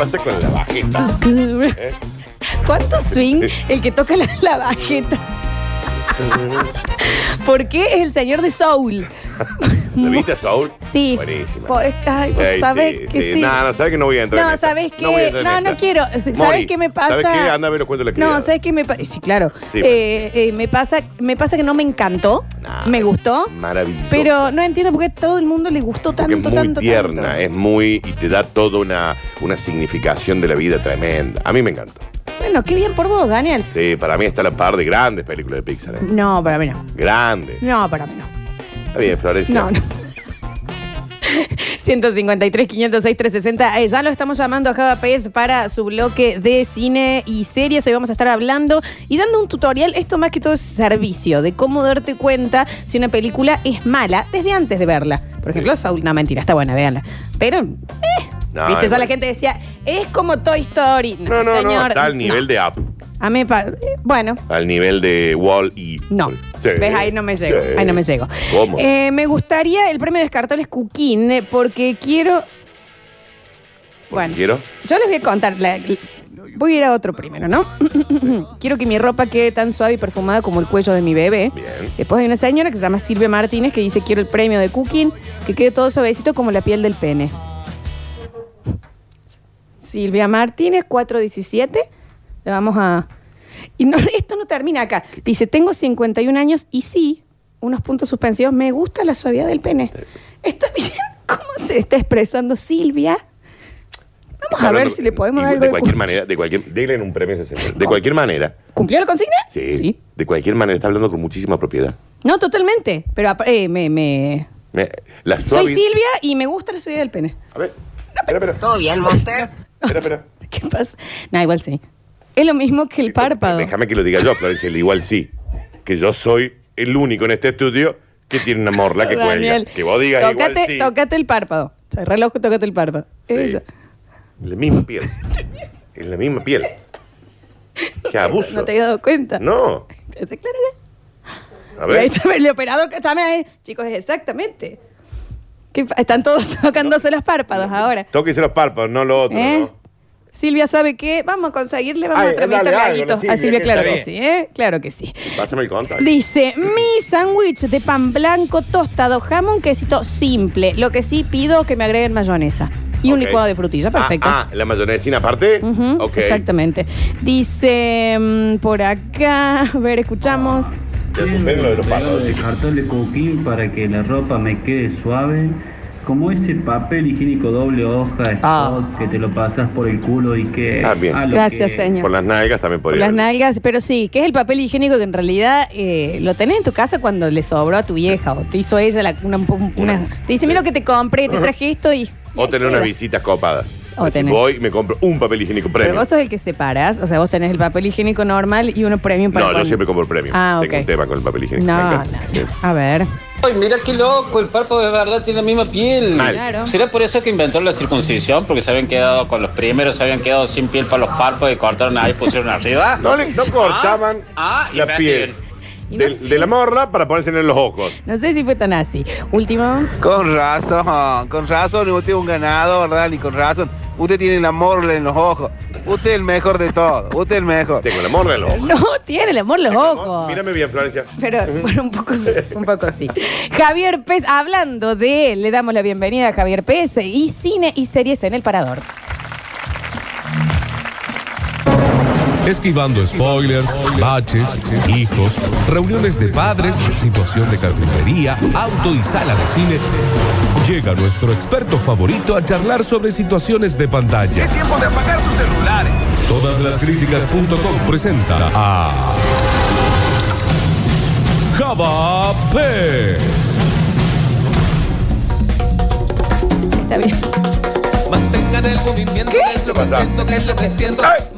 pasa con la bajeta? ¿Eh? ¿Cuánto swing el que toca la, la bajeta? ¿Por qué es el señor de Soul? ¿La viste a Saúl? Sí. Buenísima. Po- Ay, vos Ey, sabés sí, que sí. sí. No, no, sabes que no voy a entrar No, en esta. ¿sabes qué? voy a entrar en No, no esta. quiero. ¿Sabes Mori, qué me pasa? ¿Sabes qué? Anda a ver los cuentos de la No, criada. ¿sabes qué me pasa? Sí, claro. Sí, Eh, eh, me, pasa, me pasa que no me encantó. Nah, me gustó. Maravilloso. Pero no entiendo por qué a todo el mundo le gustó Porque tanto, es muy tanto, tierna, tanto. es muy. y te da toda una, una significación de la vida tremenda. A mí me encantó. Bueno, qué bien por vos, Daniel. Sí, para mí está a la par de grandes películas de Pixar. ¿eh? No, para mí no. Grandes. No, para mí no. Está bien, Florencia. No, no. 153, 506, 360. Eh, ya lo estamos llamando a Java Pez para su bloque de cine y series. Hoy vamos a estar hablando y dando un tutorial. Esto más que todo es servicio de cómo darte cuenta si una película es mala desde antes de verla. Por ejemplo, Saul, no mentira, está buena, véanla. Pero, eh, No, viste, ya la gente decía, es como Toy Story. No, No, no, señor. no. Está al nivel de Up. A mí, pa- bueno, Al nivel de Wall y. no. Sí. ¿Ves? Ahí no me llego. Sí. Ahí no me llego. ¿Cómo? Eh, me gustaría el premio descartable Cuquín eh, porque quiero. Bueno, ¿Quiero? yo les voy a contar. la- voy a ir a otro primero, ¿no? quiero que mi ropa quede tan suave y perfumada como el cuello de mi bebé. Bien. Después hay una señora que se llama Silvia Martínez que dice quiero el premio de Cooking, que quede todo suavecito como la piel del pene. Silvia Martínez, 417. Le vamos a... Y no, esto no termina acá. Dice, tengo 51 años y sí, unos puntos suspensivos, me gusta la suavidad del pene. ¿Está bien? ¿Cómo se está expresando Silvia? Vamos a ver si le podemos dar algo De de cualquier cu- manera, de cualquier. Denle un premio a ese señor. De cualquier manera. ¿Cumplió la consigna? Sí, De cualquier manera está hablando con muchísima propiedad. No, totalmente. Pero eh, me, me- Me- la Soy Silvia y me gusta la suavidad del pene. A ver. Espera, espera. ¿Todo bien, Monster? Espera, espera. ¿Qué pasa? No, igual sí. Es lo mismo que el párpado. Déjame que lo diga yo, Florencia. Igual sí. Que yo soy el único en este estudio que tiene una morla que Daniel, cuelga. Que vos digas igual tócate, sí. tócate el párpado. O sea, reloj, tócate el párpado. Sí. Eso. La misma piel. Es la misma piel. Qué abuso. No te había dado cuenta. No. ¿Te hace claro? A ahí ver. está el operador que también ahí. Chicos, exactamente. ¿Qué pa- Están todos tocándose los párpados ahora. Tóquese los párpados, no lo otro, ¿Eh? ¿no? Silvia sabe qué. Vamos a conseguirle, vamos Ay, a tramitar dale algo, gallitos. Silvia, A Silvia, que claro que sí. ¿eh? Claro que sí. Pásame el contacto. Dice, mi sándwich de pan blanco, tostado, jamón, quesito simple. Lo que sí pido que me agreguen mayonesa. Y un licuado de frutilla, perfecto. Ah, ah, la mayonesina aparte. Ujú, ok. Exactamente. Dice mm, por acá, a ver, escuchamos. Ya superen lo de los párpados. de cartón de coquín para que la ropa me quede suave. Como ese papel higiénico doble hoja Ah. Que te lo pasas por el culo y que. Ah, bien. Gracias, que- señor. Por las nalgas también Por podría. las nalgas, pero sí, que es el papel higiénico que en realidad eh, lo tenés en tu casa cuando le sobró a tu vieja o te hizo ella la- una, una- Te dice, mira lo que te compré, te traje esto y... O tener Queda. unas visitas copadas. O. Voy y me compro un papel higiénico Pero premium. vos sos el que separas, o sea, vos tenés el papel higiénico normal y uno premium para No, yo cuando- siempre compro premium. Ah, Tengo ok. un tema con el papel higiénico. me No, no, encanta. no. A ver. Ay, mira qué loco, el párpado de verdad tiene la misma piel. Mal. Claro. ¿Será por eso que inventaron la circuncisión? Porque se habían quedado con los primeros, se habían quedado sin piel para los párpados y cortaron ahí y pusieron arriba. No, le, no cortaban Ah, la piel bien. Y no del- sé. de la morra para ponerse en los ojos. No sé si fue tan así. Último. Con razón, con razón, usted es un ganador, Dani, con razón. Usted tiene la morla en los ojos. Usted es el mejor de todos, usted es el mejor. Tengo la morra en los ojos. No, tiene el amor los ojos. Mírame bien, Florencia. Pero bueno, un poco sí, un poco sí. Javier Pez, hablando de él, le damos la bienvenida a Javier Pez y cine y series en el parador. Esquivando spoilers, baches, hijos, reuniones de padres, situación de carpintería, auto y sala de cine. Llega nuestro experto favorito a charlar sobre situaciones de pantalla. Es tiempo de apagar sus celulares. Todaslaskriticas.com presenta a Java Pez. Está bien. Mantengan el movimiento, que es lo que siento, que es lo que siento. ¡Ay!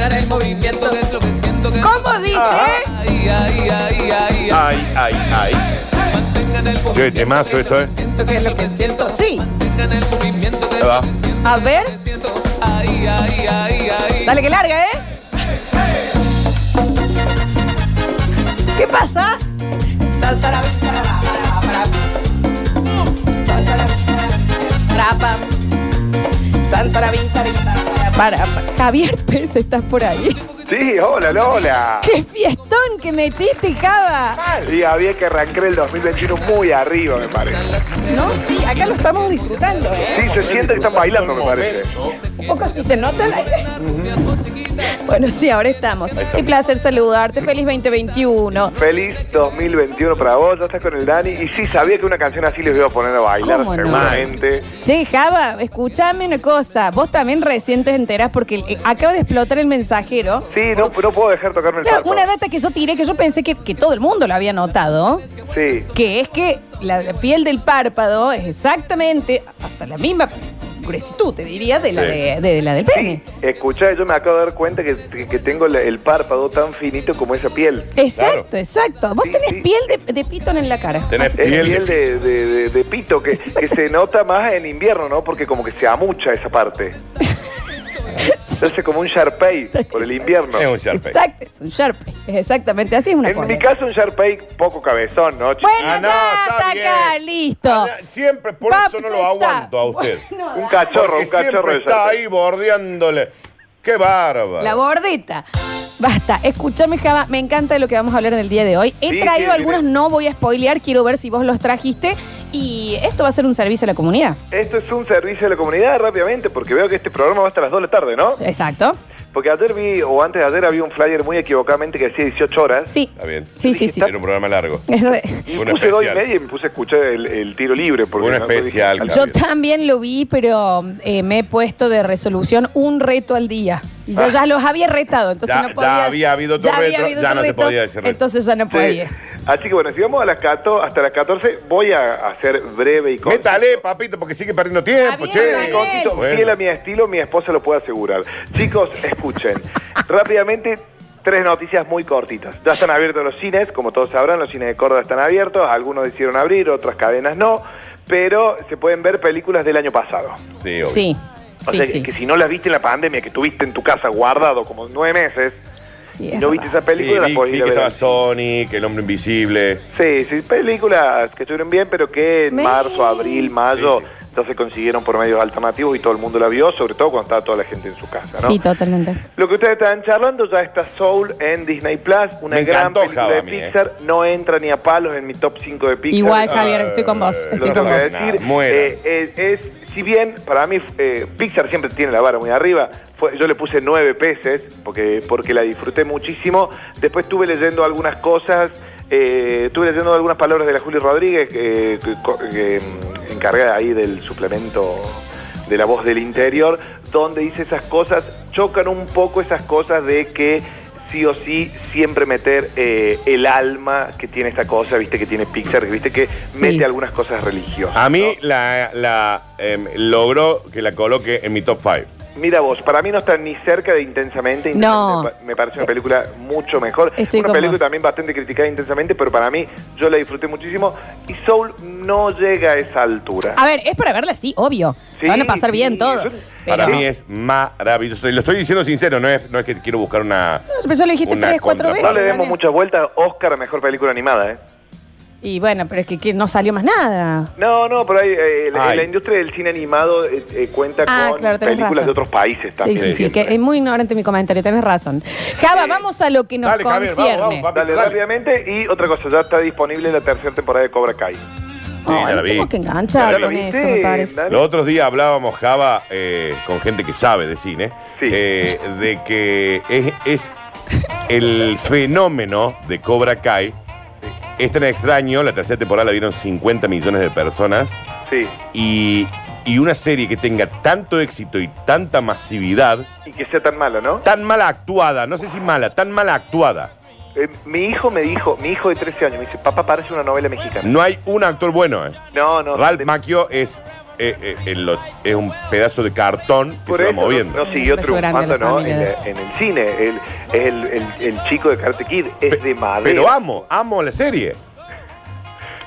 Mantengan el movimiento, que es lo que siento, que es ¿Cómo dice? Ay, ay, ay, ay, ay. Ay, ay, ay. Mantengan el Qué movimiento. temazo esto, ¿eh? que siento, que es lo que siento. Sí. Mantengan el movimiento, que es lo que siento. A ver. Ay, ay, ay, ay. Dale que larga, ¿eh? ¿Qué pasa? Salsa Para, para. Javier Pérez, ¿estás por ahí? Sí, hola Lola. ¡Qué fiestón que metiste, Java! Sí, había que arrancar el 2021 muy arriba, me parece. No, sí, acá lo estamos disfrutando, ¿eh? Sí, se siente que están bailando, me parece. Un poco así se nota el aire. Bueno, sí, ahora estamos. Qué placer saludarte. Feliz 2021. Feliz 2021 para vos, ya estás con el Dani. Y sí, sabía que una canción así les iba a poner a bailar, ¿Cómo no? seguramente. Che, Java, escúchame una cosa. Vos también recién te enterás porque eh, acaba de explotar el mensajero. Sí, no, no puedo dejar tocarme el Claro, párpado. una data que yo tiré que yo pensé que, que todo el mundo lo había notado, Sí. que es que la piel del párpado es exactamente hasta la misma gruesitud, te diría, de la, Sí. de, de la del pene. Escuchá, yo me acabo de dar cuenta que, que tengo la- el párpado tan finito como esa piel. Exacto, exacto. Vos Sí, tenés sí. piel de, de pitón en la cara. Tenés Es piel piel de, de- de- de pito que, que se nota más en invierno, ¿no? Porque como que se amucha esa parte. Hace como un Sharpei por el invierno. Es un Sharpei. Exacto, es un Sharpie. Es exactamente así, es una En mi caso un Sharpei poco cabezón, ¿no? Bueno, Ah, no, ya está está bien. acá, listo. Ah, Siempre, por Papi, eso no ya lo está. aguanto a usted. Bueno, Un dale. cachorro, Porque un cachorro siempre de está ahí bordeándole. ¡Qué bárbaro! La bordita. Basta, escúchame, Java, me encanta de lo que vamos a hablar en el día de hoy. He Sí, traído sí, algunos, dime. no voy a spoilear, quiero ver si vos los trajiste. Y esto va a ser un servicio a la comunidad. Esto es un servicio a la comunidad rápidamente porque veo que este programa va hasta las 2 de la tarde, ¿no? Exacto. Porque ayer vi, o antes de ayer había un flyer muy equivocadamente que decía 18 horas. Sí. Está bien. Sí, sí, sí. Era un programa largo. Es Y Un puse dos y especial. media y me puse a escuchar el, el tiro libre. Porque Un no, dije, especial, al- Yo también lo vi, pero eh, me he puesto de resolución un reto al día. Y yo Ah. ya los había retado, entonces Ya- no ya podía. había habido otro ya había habido ya otro no te reto, podía decir. Entonces ya no Sí. podía. Así que bueno, si vamos a las 14, hasta las 14, voy a hacer breve y corto. Métale, papito, porque sigue perdiendo tiempo, bien, che. Bueno. fiel a mi estilo, mi esposa lo puede asegurar. Chicos, escuchen. Rápidamente, tres noticias muy cortitas. Ya están abiertos los cines, como todos sabrán, los cines de Córdoba están abiertos, algunos decidieron abrir, otras cadenas no, pero se pueden ver películas del año pasado. Sí, obvio. Sí. O Sí, sea, sí. que, si no las viste en la pandemia, que tuviste en tu casa guardado como nueve meses, Sí, y es no viste verdad. esa película, Sí, la vi, podés vi ir a que ver estaba. Sonic, El Hombre Invisible. Sí, sí, películas que estuvieron bien, pero que en Me- marzo, abril, mayo, Sí, sí. entonces consiguieron por medios alternativos y todo el mundo la vio, sobre todo cuando estaba toda la gente en su casa, ¿no? Sí, totalmente. Lo que ustedes están charlando ya está Soul en Disney Plus, una Me gran encantó, película Java, de ¿eh? Pixar, no entra ni a palos en mi top 5 de Pixar. Igual, Ah, Javier, estoy con vos. Estoy lo con tengo vos. que decir. Eh, es, es- si bien para mí eh, Pixar siempre tiene la vara muy arriba, yo le puse nueve peces porque, porque la disfruté muchísimo. Después estuve leyendo algunas cosas, eh, estuve leyendo algunas palabras de la Juli Rodríguez, que, mm, encargada ahí del suplemento de la voz del interior, donde dice esas cosas, chocan un poco esas cosas de que sí o sí siempre meter eh, el alma que tiene esta cosa, viste que tiene Pixar, viste que Sí. mete algunas cosas religiosas. A mí ¿no? la, la em, logró que la coloque en mi top 5. Mira vos, para mí no está ni cerca de Intensamente. No. Me parece una película mucho mejor. Estoy una con película vos. también bastante criticada intensamente, pero para mí yo la disfruté muchísimo. Y Soul no llega a esa altura. A ver, es para verla, sí, obvio. Sí, Van a pasar sí, bien todo. Para Pero- mí es maravilloso. Y lo estoy diciendo sincero, no es, no es que quiero buscar una. No, pero ya lo dijiste una tres, cuatro contraparte. No veces. le demos muchas vueltas. Oscar mejor película animada, ¿eh? Y bueno, pero es que, que no salió más nada. No, no, pero hay, eh, la, Ay. la industria del cine animado eh, eh, cuenta Ah, con claro, tenés películas razón. de otros países Sí, también. sí, sí, que es muy ignorante mi comentario, tenés razón. Java, vamos a lo que nos Dale, Javier, concierne. vamos, vamos, Dale, Dale. rápidamente. Y otra cosa, ya está disponible la tercera temporada de Cobra Kai. Sí, Ay, ya la vi. tengo que enganchar ¿Ya la con viste, eso, me parece. Dani? Los otros días hablábamos, Java, eh, con gente que sabe de cine, Sí. eh, de que es, es el fenómeno de Cobra Kai. Es tan extraño, la tercera temporada la vieron 50 millones de personas Sí. y, y una serie que tenga tanto éxito y tanta masividad, Y que sea tan malo, ¿no? tan mal actuada, no sé si mala, tan mal actuada. Eh, mi hijo me dijo, mi hijo de 13 años, me dice, papá, parece una novela mexicana. No hay un actor bueno. eh. No, no. Ralph de- Macchio es, eh, eh, en lo- es un pedazo de cartón que por se va eso moviendo. No, no siguió Un beso grande a triunfando, la ¿no? En, de- la- en el cine. Es el, el- el chico de Karate Kid, es de madera. Pero amo, amo la serie.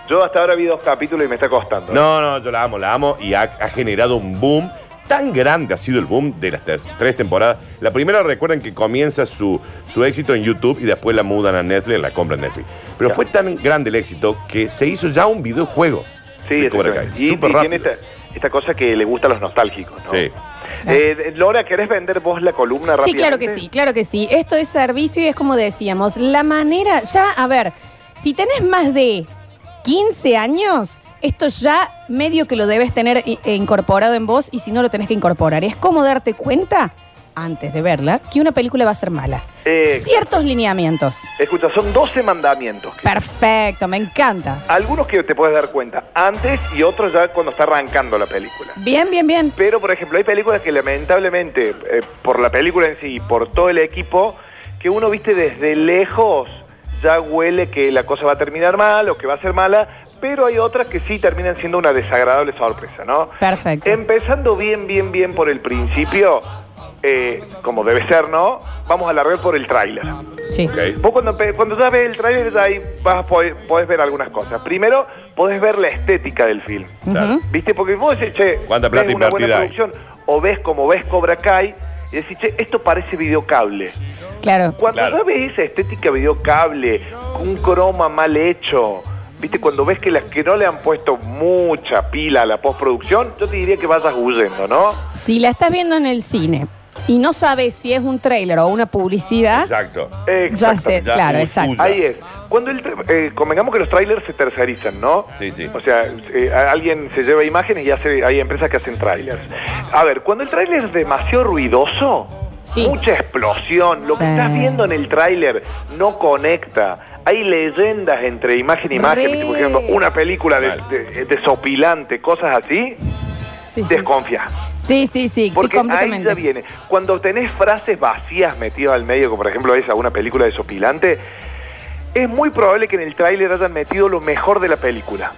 Yo hasta ahora vi dos capítulos y me está costando. No, no, yo la amo, la amo y ha, ha generado un boom. Tan grande ha sido el boom de las tres temporadas. La primera, recuerden que comienza su, su éxito en YouTube y después la mudan a Netflix, la compran Netflix. Pero Ya. fue tan grande el éxito que se hizo ya un videojuego. Sí, de Cobra exactamente. Kai. Y, Súper y tiene rápido. esta, esta cosa que le gusta a los nostálgicos, ¿no? Sí. Eh, Lora, ¿querés vender vos la columna Sí, rápidamente? claro que sí, claro que sí. Esto es servicio y es como decíamos, la manera, ya, a ver, si tenés más de 15 años, esto ya medio que lo debes tener i- eh, incorporado en vos y si no lo tenés que incorporar. Es como darte cuenta, antes de verla, que una película va a ser mala. Eh, Ciertos lineamientos. Escucha, son 12 mandamientos. Perfecto, me encanta. Algunos que te puedes dar cuenta antes y otros ya cuando está arrancando la película. Bien, bien, bien. Pero, por ejemplo, hay películas que lamentablemente, eh, por la película en sí y por todo el equipo, que uno, viste, desde lejos ya huele que la cosa va a terminar mal o que va a ser mala, pero hay otras que sí terminan siendo una desagradable sorpresa, ¿no? Perfecto. Empezando bien, bien, bien por el principio, eh, como debe ser, ¿no? Vamos a largar por el tráiler. Sí. Ok. Vos cuando, cuando ya ves el tráiler, ahí vas a poder, podés ver algunas cosas. Primero, podés ver la estética del film. ¿Viste? Porque vos decís, che, ¿Cuánta ves plata una buena producción, o ves como ves Cobra Kai, y decís, che, esto parece videocable. Claro. Cuando Claro. ya ves esa estética videocable, con un croma mal hecho, ¿viste? Cuando ves que las que no le han puesto mucha pila a la postproducción, yo te diría que vayas huyendo, ¿no? Si la estás viendo en el cine y no sabes si es un tráiler o una publicidad, Exacto. ya sé, claro, uy, exacto. Ahí es. Cuando el, tra- eh, convengamos que los trailers se tercerizan, ¿no? Sí, sí. O sea, eh, a- alguien se lleva imágenes y hace, hay empresas que hacen trailers. A ver, cuando el trailer es demasiado ruidoso, Sí. mucha explosión, lo que estás viendo en el tráiler no conecta. Hay leyendas entre imagen y imagen, por ejemplo, una película de, Mal. de- desopilante, cosas así, Sí, sí. desconfía. Sí, sí, sí, Porque ahí completamente. ya viene. Cuando tenés frases vacías metidas al medio, como por ejemplo esa, una película desopilante, es muy probable que en el tráiler hayan metido lo mejor de la película.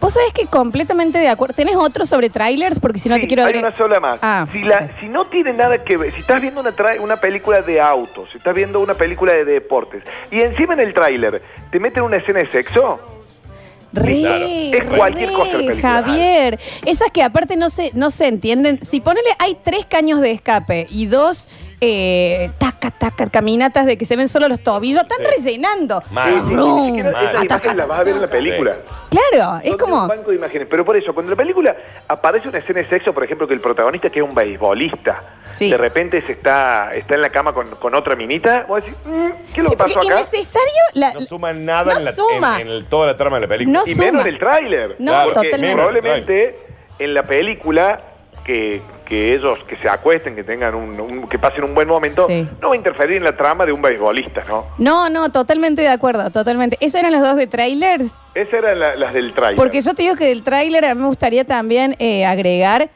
Vos sabés que completamente de acuerdo. ¿Tenés otro sobre trailers? Porque si no Sí, te quiero hay una sola más. Ah, si, la, ok. si no tiene nada que ver, si estás viendo una, tra- una película de autos, si estás viendo una película de deportes, y encima en el tráiler te meten una escena de sexo, Re, Claro. Es cualquier re, cosa la película. Javier. Esas que aparte no se, no se entienden. Si ponele, hay tres caños de escape y dos eh, taca, taca, caminatas de que se ven solo los tobillos, están Sí. rellenando. Mal. Sí, sí, ni Rum. siquiera Mal. esas imágenes las vas a ver en la película. Claro, es Son de un como. banco de imágenes. Pero por eso, cuando en la película aparece una escena de sexo, por ejemplo, que el protagonista, que es un beisbolista, Sí. de repente se está, está en la cama con, con otra minita, vos decís, "Mm, ¿qué es lo Sí, pasó acá? innecesario. La, No suma nada no en, la, suma. en- en el- toda la trama de la película. No Y suma. menos en el tráiler. No, Claro, porque totalmente. probablemente en la película que, que ellos que se acuesten, que tengan un, un- que pasen un buen momento, Sí. no va a interferir en la trama de un beisbolista, ¿no? No, no, totalmente de acuerdo, totalmente. ¿Eso eran los dos de trailers? Esas eran la- las del tráiler. Porque yo te digo que del tráiler a mí me gustaría también eh, agregar,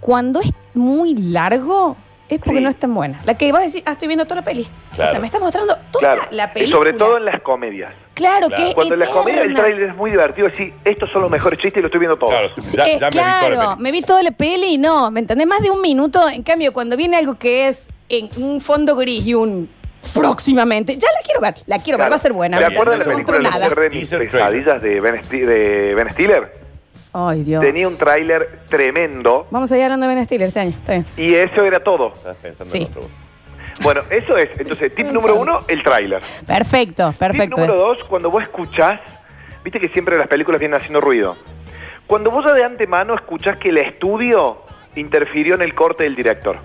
cuando es muy largo, es porque Sí. no es tan buena. La que vas a decir, ah, estoy viendo toda la peli. Claro. O sea, me está mostrando toda Claro, la película. sobre todo en las comedias. Claro, Claro. que es Cuando en las comedias el eterna. tráiler es muy divertido, así, estos son los mejores chistes y lo estoy viendo todo. Claro, Sí, ya, ya me vi toda la claro, me vi toda la peli y no, ¿me entendés? Más de un minuto. En cambio, cuando viene algo que es en un fondo gris y un próximamente, ya la quiero ver, la quiero ver, va a ser buena. ¿Te acuerdas de la película Los trailer. Pesadillas de Ben, Sti- de Ben Stiller? Ay, Dios. Tenía un tráiler tremendo Vamos a ir hablando de Ben Stiller este año, está bien. y eso era todo. Estás pensando Sí. en otro. Bueno, eso es. Entonces, tip número uno, el tráiler. Perfecto, Tip perfecto. número dos, cuando vos escuchás, viste que siempre las películas vienen haciendo ruido. Cuando vos ya de antemano escuchás que el estudio interfirió en el corte del director.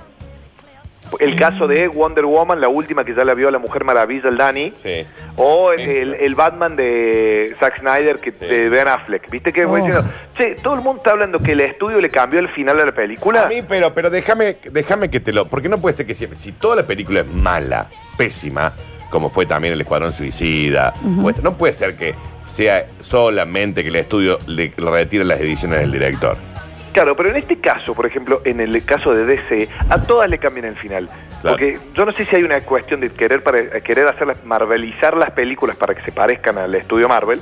El caso de Wonder Woman, la última que ya la vio la Mujer Maravilla, el Dani. Sí. O el, Sí. el- el Batman de Zack Snyder, que Sí. de Ben Affleck. ¿Viste que voy Oh. diciendo? Che, todo el mundo está hablando que el estudio le cambió el final a la película. A mí, pero, pero déjame, déjame que te lo. Porque no puede ser que siempre. Si toda la película es mala, pésima, como fue también el Escuadrón Suicida, esto, no puede ser que sea solamente que el estudio le retire las ediciones del director. Claro, pero en este caso, por ejemplo, en el caso de DC, a todas le cambian el final. Claro. Porque yo no sé si hay una cuestión de querer para, querer hacerlas, marvelizar las películas para que se parezcan al estudio Marvel,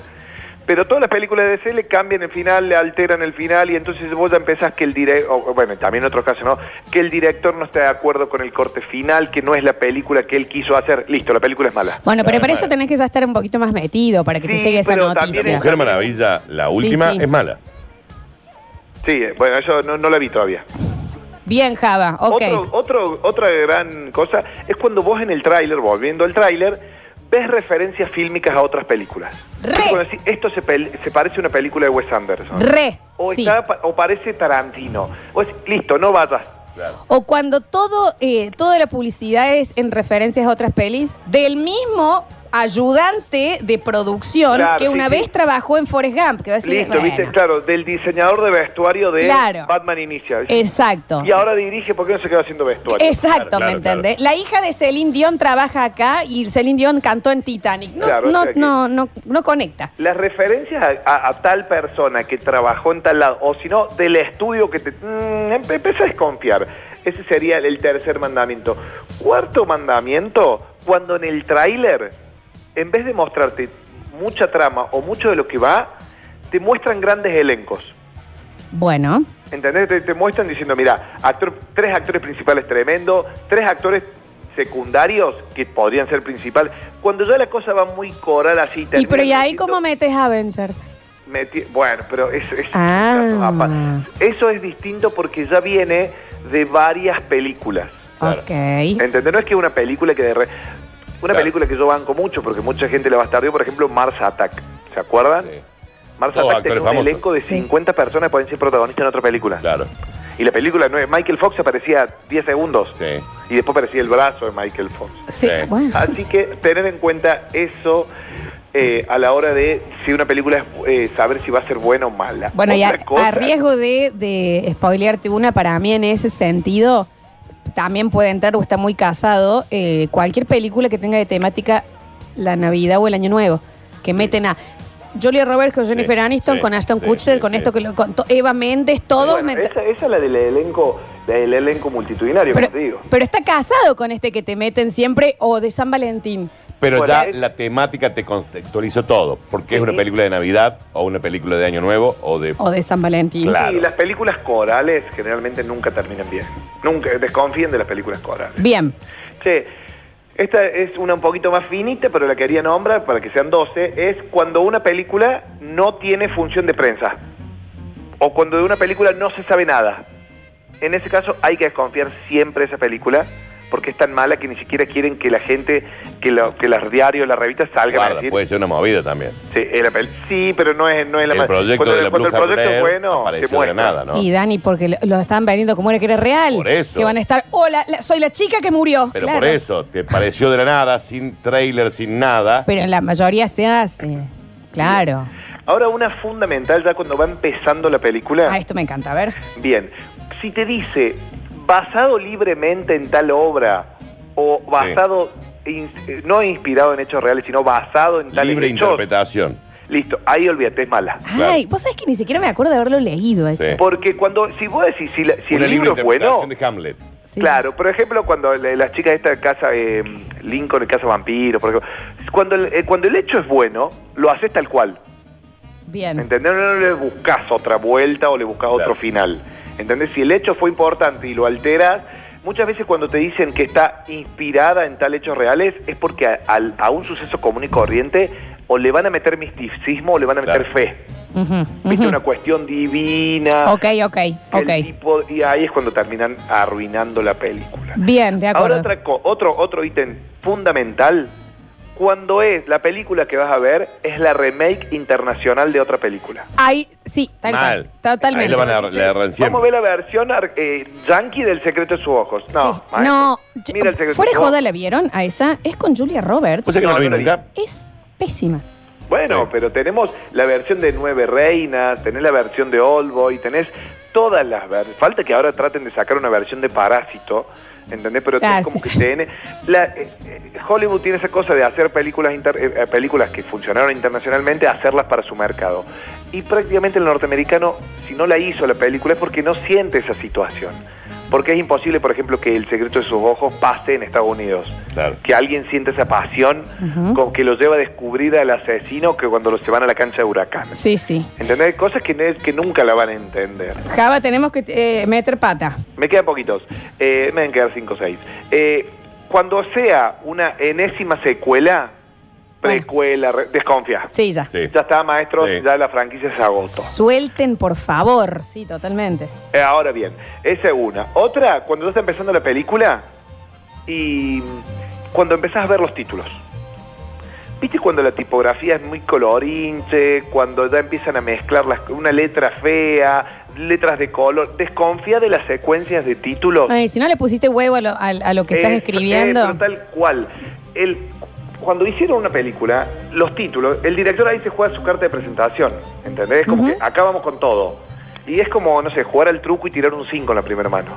pero todas las películas de DC le cambian el final, le alteran el final y entonces vos ya empezás que el director, bueno, también en otro caso, ¿no? Que el director no está de acuerdo con el corte final, que no es la película que él quiso hacer. Listo, la película es mala. Bueno, pero para eso tenés que ya estar un poquito más metido para que te llegue esa pero noticia. también Mujer Maravilla, la última, sí. es mala. Sí, eh, bueno, eso no, no la vi todavía. Bien, Java, ok. Otro, otro- otra gran cosa es cuando vos en el tráiler, volviendo al tráiler, ves referencias fílmicas a otras películas. Re. Esto se, pel- se parece a una película de Wes Anderson. Re, o, Sí. está, pa- o parece Tarantino. O es, listo, no vayas. Claro. O cuando todo, eh, toda la publicidad es en referencias a otras pelis, del mismo ayudante de producción Claro, que sí, una sí. vez trabajó en Forrest Gump. Que va a decir, Listo, bueno, viste, claro, del diseñador de vestuario de Claro. Batman Inicia. Exacto. Y ahora dirige, ¿por qué no se quedó haciendo vestuario? Exacto, Claro, ¿me claro, entendés? La hija de Celine Dion trabaja acá y Celine Dion cantó en Titanic. No, Claro, no, o sea que- no, no, no conecta. Las referencias a, a- a tal persona que trabajó en tal lado, o si no, del estudio que te... Mm, empe- empecé a desconfiar. Ese sería el tercer mandamiento. Cuarto mandamiento, cuando en el tráiler, en vez de mostrarte mucha trama o mucho de lo que va, te muestran grandes elencos. Bueno, ¿Entendés? Te, te muestran diciendo, mira, actor- tres actores principales tremendo, tres actores secundarios que podrían ser principales. Cuando ya la cosa va muy coral así... y pero ¿y ahí cómo metes Avengers? meti- bueno, pero eso es... Ah. Eso es distinto porque ya viene de varias películas. Claro. Ok. ¿Entendés? No es que una película que de re- Una Claro. película que yo banco mucho porque mucha gente la bastardió, por ejemplo, Mars Attack. ¿Se acuerdan? Sí. Mars Todos Attack tenía un famosos. elenco de Sí. 50 personas que pueden ser protagonistas en otra película. Claro. Y la película no es Michael Fox aparecía 10 segundos. Sí. Y después aparecía el brazo de Michael Fox. Sí, Sí. bueno. Así que tener en cuenta eso eh, a la hora de si una película es eh, saber si va a ser buena o mala. Bueno, y a, Otra cosa- a riesgo de, de spoilearte una, para mí en ese sentido, también puede entrar o está muy casado eh, cualquier película que tenga de temática la Navidad o el Año Nuevo, que meten a Julia Roberts con Jennifer Sí, Aniston, sí, con Ashton sí, Kutcher, con esto que lo, con Eva Méndez, todos Bueno, esa, esa es la del elenco, del elenco multitudinario, pero, te digo. pero está casado con este que te meten siempre o de San Valentín. Pero Bueno, ya es- la temática te contextualizó todo. Porque es una película de Navidad o una película de Año Nuevo o de... O de San Valentín. Claro. Y las películas corales generalmente nunca terminan bien. Nunca, desconfíen de las películas corales. Bien. Che, esta es una un poquito más finita, pero la quería nombrar para que sean 12. Es cuando una película no tiene función de prensa. O cuando de una película no se sabe nada. En ese caso hay que desconfiar siempre de esa película porque es tan mala que ni siquiera quieren que la gente, que, lo- que los diarios, las revistas salgan a decir. puede ser una movida también. Sí, pel- sí, pero no es, no es la El proyecto cuando, de la cuando el proyecto es bueno, se de muestra. nada, ¿no? Y Dani, porque lo, lo están vendiendo como era que era real. Por eso. Que van a estar, hola, la- soy la chica que murió. Pero Claro. por eso, te pareció de la nada, sin trailer, sin nada. Pero la mayoría se hace. Claro. Ahora una fundamental ya cuando va empezando la película. Ah, esto me encanta. A ver. Bien, si te dice basado libremente en tal obra o basado, in- no inspirado en hechos reales, sino basado en tal Libre hechos, interpretación. listo, ahí olvídate, es mala. Claro. Ay, vos sabés que ni siquiera me acuerdo de haberlo leído eso. Sí. Porque cuando, si vos decís, si, la- si una el libre libro es bueno, interpretación de Hamlet. Sí. Claro, por ejemplo, cuando la, la chica de esta casa, eh, Lincoln, el casa vampiro, por ejemplo, cuando el, eh, cuando el hecho es bueno, lo haces tal cual. Bien. ¿Entendés? No le buscas otra vuelta o le buscas Claro. otro final. ¿Entendés? Si el hecho fue importante y lo alteras, muchas veces cuando te dicen que está inspirada en tal hechos reales es porque a, un suceso común y corriente o le van a meter misticismo o le van a meter Claro. fe. Ujú. Una cuestión divina. Ok, ok, el ok. tipo- y ahí es cuando terminan arruinando la película. Bien, de acuerdo. Ahora otra co- otro, otro ítem fundamental, cuando es la película que vas a ver, es la remake internacional de otra película. Ahí, sí, tal Mal. cual. Totalmente. Ahí le van a le erran siempre. Vamos a ver la versión ar- eh, yankee del secreto de sus ojos. No, Sí. maestro. No, yo- Mira el secreto fuera de joda. ¿la vieron a esa? Es con Julia Roberts. ¿Vos sabés que no, No, la vi no la vi. nunca? Es pésima. Bueno, Sí. pero tenemos la versión de Nueve Reinas, tenés la versión de Old Boy, tenés todas las ver- Falta que ahora traten de sacar una versión de Parásito, ¿entendés? Pero es como sí, que tiene... la- eh, eh, Hollywood tiene esa cosa de hacer películas, inter- eh, eh, películas que funcionaron internacionalmente, hacerlas para su mercado. Y prácticamente el norteamericano, si no la hizo la película, es porque no siente esa situación. Porque es imposible, por ejemplo, que El secreto de sus ojos pase en Estados Unidos. Claro. Que alguien sienta esa pasión con que lo lleva a descubrir al asesino que cuando se van a la cancha de huracán. Sí, sí. ¿Entendés? Cosas que, no- que nunca la van a entender. Java, tenemos que eh, meter pata. Me quedan poquitos. Eh, me deben quedar 5 o 6. cuando sea una enésima secuela, precuela, re- desconfía. Sí, ya. Sí. Ya está, maestros, Sí. ya la franquicia se agotó. Suelten, por favor. Sí, totalmente. Eh, ahora bien, esa es una. Otra, cuando ya está empezando la película y cuando empezás a ver los títulos. ¿Viste cuando la tipografía es muy colorinche? Cuando ya empiezan a mezclar las, una letra fea, letras de color. Desconfía de las secuencias de títulos. Ay, si no le pusiste huevo a lo, a- a lo que estás Eh, escribiendo. eh, pero tal cual. El, cuando hicieron una película, los títulos, el director ahí se juega su carta de presentación. ¿Entendés? Como Ujú. que acá vamos con todo. Y es como, no sé, jugar al truco y tirar un 5 en la primera mano.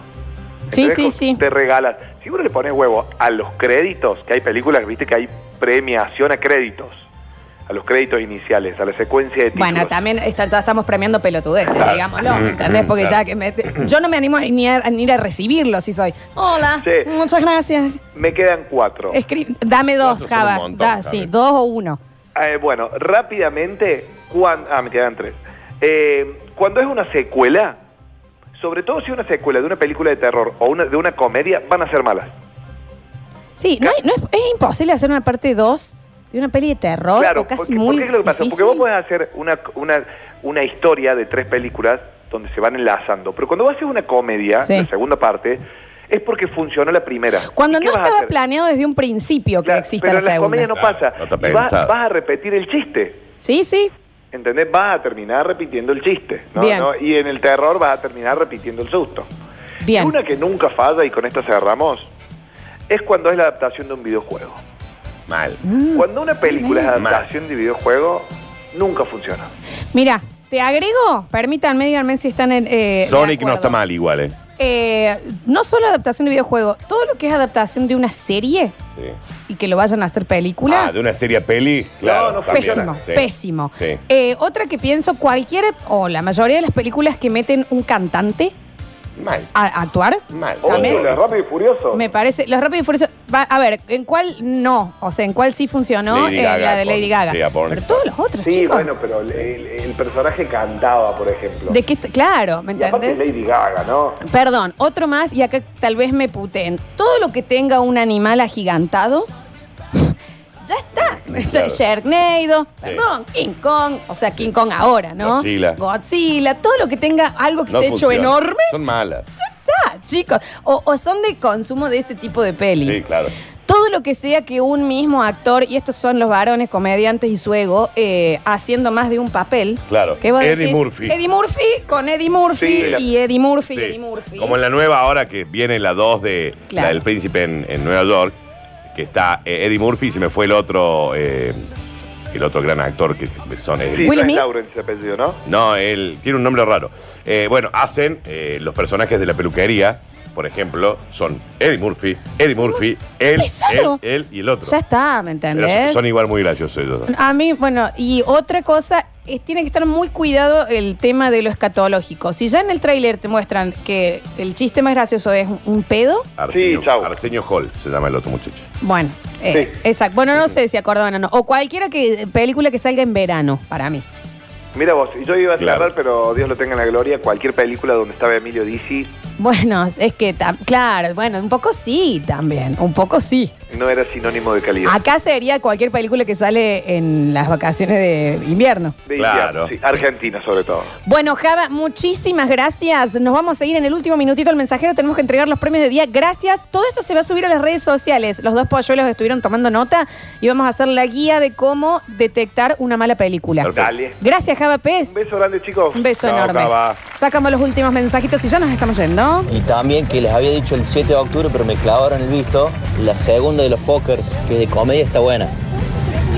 Sí, ¿Entendés? sí, Como sí. Te regalas. Si uno le pones huevo a los créditos, que hay películas, viste que hay premiación a créditos. A los créditos iniciales, a la secuencia de títulos. Bueno, también está- ya estamos premiando pelotudeces, Claro. digámoslo, ¿entendés? Porque ya que me- yo no me animo ni a, ni ir a recibirlo si soy. Hola, Sí. muchas gracias. Me quedan cuatro. Escri- dame dos, Cuatro son Java. montón, Da, Java. sí, dos o uno. Eh, bueno, rápidamente, cuan- ah, me quedan tres. Eh, cuando es una secuela, sobre todo si es una secuela de una película de terror o una, de una comedia, van a ser malas. Sí, no, hay- no es, es imposible hacer una parte 2 de una peli de terror claro, o casi porque, muy porque ¿qué es lo que pasa? Porque vos podés hacer una, una, una historia de tres películas donde se van enlazando, pero cuando vas a hacer una comedia, Sí. la segunda parte, es porque funcionó la primera. Cuando ¿Y qué no estaba planeado desde un principio que exista pero la en la segunda. comedia no Claro, pasa. no vas, a repetir el chiste. Sí, sí. ¿Entendés? Vas a terminar repitiendo el chiste. ¿no? Bien. ¿no? Y en el terror vas a terminar repitiendo el susto. Bien. Y una que nunca falla, y con esta cerramos, es cuando es la adaptación de un videojuego. Mal. Mm. Cuando una película es Mal. adaptación de videojuego, nunca funciona. Mira, te agrego, permítanme, díganme si están en. eh, de Sonic no acuerdo. está mal igual, ¿eh? Eh, no solo adaptación de videojuego, todo lo que es adaptación de una serie Sí. y que lo vayan a hacer película. Ah, de una serie a peli, claro. no, también. Pésimo, Sí. pésimo. Sí. Eh, otra que pienso, cualquier o la mayoría de las películas que meten un cantante Mal. a, actuar, Mal. También. Oye, Rápido y Furioso. me parece, los rápidos y furiosos, va- a ver, ¿en cuál no? O sea, ¿en cuál sí funcionó? Lady Eh, Gaga la de Lady con- Gaga. sí, a Born. Pero todos los otros, Sí, chicos. bueno, pero el, el- el personaje cantaba, por ejemplo. ¿De qué? Claro, ¿me y aparte entendés? Lady Gaga, ¿no? Perdón, otro más, y acá tal vez me puteen. Todo lo que tenga un animal agigantado, ya está. Claro. Sharknado, perdón, King Kong, o sea, King Kong ahora, ¿no? Godzilla. Godzilla, todo lo que tenga algo que No se ha hecho funciona. enorme, Son malas. está, chicos. O, o son de consumo de ese tipo de pelis. Sí, claro. Todo lo que sea que un mismo actor, y estos son los varones comediantes y su ego, eh, haciendo más de un papel. Claro. ¿Qué vos Eddie decís? Murphy. Eddie Murphy con Eddie Murphy Sí, la- y Eddie Murphy y Sí. Eddie Murphy. Como en la nueva ahora que viene la 2 de Claro. la del príncipe en, en Nueva York, que está eh, Eddie Murphy y se me fue el otro, eh, el otro gran actor que son eh, Sí, Will no es Smith. Lawrence ese apellido, ¿no? No, él tiene un nombre raro. Eh, bueno, hacen eh, los personajes de la peluquería, por ejemplo, son Eddie Murphy, Eddie Murphy, él, él, pesado. él y el otro. Ya está, ¿me Pero entendés? son, son igual muy graciosos ellos dos. A mí, bueno, y otra cosa, es, tiene que estar muy cuidado el tema de lo escatológico. Si ya en el tráiler te muestran que el chiste más gracioso es un, un pedo, Arsenio, Sí, chau. Arsenio Hall se llama el otro muchacho. bueno, eh, exacto. Bueno, no sé si acordaban o no. O cualquiera que película que salga en verano, para mí. Mira vos, yo iba a cerrar, Claro. pero Dios lo tenga en la gloria, cualquier película donde estaba Emilio Dizzi Bueno, es que, tam- claro, bueno, un poco sí también, un poco sí. no era sinónimo de calidad. Acá sería cualquier película que sale en las vacaciones de invierno. De Claro. invierno, sí, Argentina sobre todo. Bueno, Java, muchísimas gracias. Nos vamos a ir en el último minutito al mensajero. Tenemos que entregar los premios de día. Gracias. Todo esto se va a subir a las redes sociales. Los dos polluelos estuvieron tomando nota y vamos a hacer la guía de cómo detectar una mala película. Perfecto. Dale. Gracias, Java Pez. Un beso grande, chicos. Un beso Chao, enorme. Java. Sacamos los últimos mensajitos y ya nos estamos yendo. Y también que les había dicho el 7 de octubre, pero me clavaron el visto. La segunda de los Fockers, que es de comedia, está buena.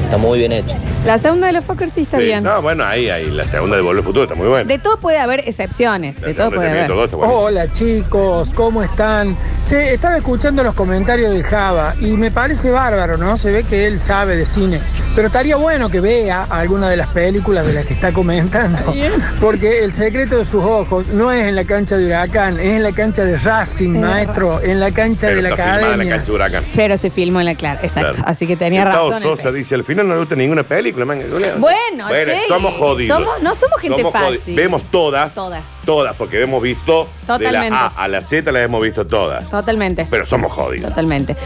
Está muy bien hecha. La segunda de los Fokker sí está Sí, bien. No, bueno, ahí, ahí, la segunda de Volver al Futuro está muy buena. De todo puede haber excepciones. La De todo segunda puede de haber. Terminator 2 está buena. Hola chicos, ¿cómo están? Che, estaba escuchando los comentarios de Java y me parece bárbaro, ¿no? Se ve que él sabe de cine. Pero estaría bueno que vea alguna de las películas de las que está comentando. Porque el secreto de sus ojos no es en la cancha de Huracán, es en la cancha de Racing, Es maestro, en la cancha Pero de la está filmada en la academia. cancha de Huracán. Pero se filmó en la clara. Exacto. Claro. Así que tenía Gustavo razón. el Sosa pez. dice, al final no le gusta ninguna película, manga. Bueno, che, somos jodidos. somos- no somos gente fácil. Vemos todas. Todas. Todas, porque hemos visto de Totalmente. la A a la Z las hemos visto todas. Totalmente. Pero somos jodidos. Totalmente.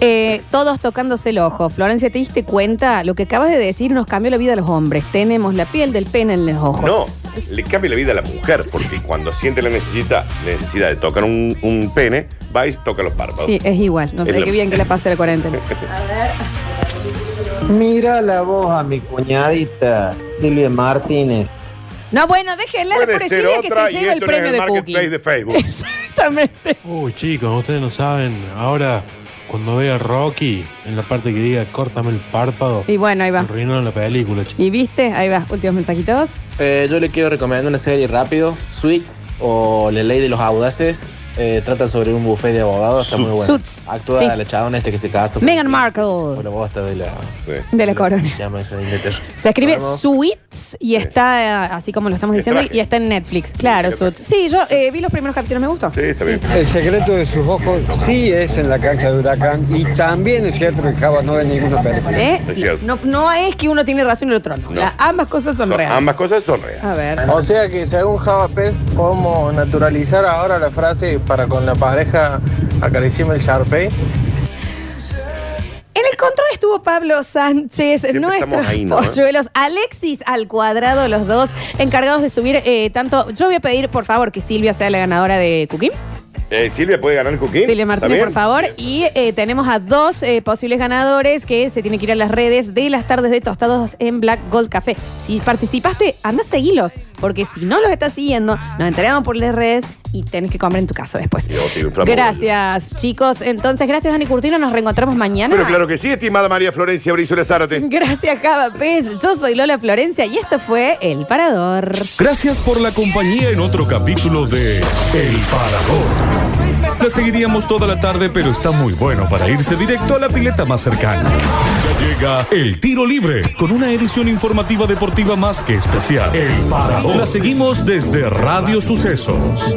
Eh, todos tocándose el ojo. Florencia, ¿te diste cuenta? Lo que acabas de decir nos cambió la vida a los hombres. Tenemos la piel del pene en los ojos. No, le cambia la vida a la mujer, porque cuando siente la necesidad, necesidad de tocar un, un pene, va y toca los párpados. Sí, es igual. No Es sé lo- qué bien que la pase la cuarentena. Mira la voz a mi cuñadita, Silvia Martínez. No, bueno, déjenla Puede por decirle que se lleva el premio el de Cookie. de Facebook. Exactamente. Uy, chicos, ustedes no saben. Ahora, cuando vea a Rocky, en la parte que diga córtame el párpado, Y bueno, ahí va. arruinaron la película, chicos. ¿Y viste? Ahí va. Últimos mensajitos. Eh, yo le quiero recomendar una serie rápido, Suits o La Ley de los Audaces. Eh, trata sobre un buffet de abogados, está muy bueno. Suits. Actúa Sí. la chabona este que se casó. con Meghan Markle. Fue la bosta de la, De la corona. ¿Cómo se llama? Se escribe Bueno, Suits y está eh, así como lo estamos diciendo y está en Netflix. Claro, Suits. Sí, yo eh, vi los primeros capítulos, me gustó. Sí, está bien. El secreto de sus ojos sí es en la cancha de huracán y también es cierto que Java no ve ninguna película. ¿Eh? Es cierto. No, no es que uno tiene razón y el otro no. No. La- ambas cosas son, Son- reales. ambas cosas son reales. A ver. O sea que según Java Pez podemos naturalizar ahora la frase para con la pareja acariciarme el Sharpay. En el control estuvo Pablo Sánchez, Siempre nuestros ahí, ¿no? polluelos. Alexis al cuadrado, los dos encargados de subir eh, tanto. Yo voy a pedir, por favor, que Silvia sea la ganadora de Cookie. Eh, Silvia puede ganar el cookie. Silvia Martínez, ¿Está por favor. Y eh, tenemos a dos eh, posibles ganadores que se tienen que ir a las redes de las tardes de tostados en Black Gold Café. Si participaste, anda a seguirlos, porque si no los estás siguiendo, nos enteramos por las redes y tenés que comer en tu casa después. Gracias, chicos. Entonces, gracias, Dani Curtino. Nos reencontramos mañana. Pero claro que sí, estimada María Florencia Brizuela Zárate. Gracias, Java Pez. Yo soy Lola Florencia y esto fue El Parador. Gracias por la compañía en otro capítulo de El Parador. La seguiríamos toda la tarde, pero está muy bueno para irse directo a la pileta más cercana. Ya llega El Tiro Libre, con una edición informativa deportiva más que especial. El Parador. La seguimos desde Radio Sucesos.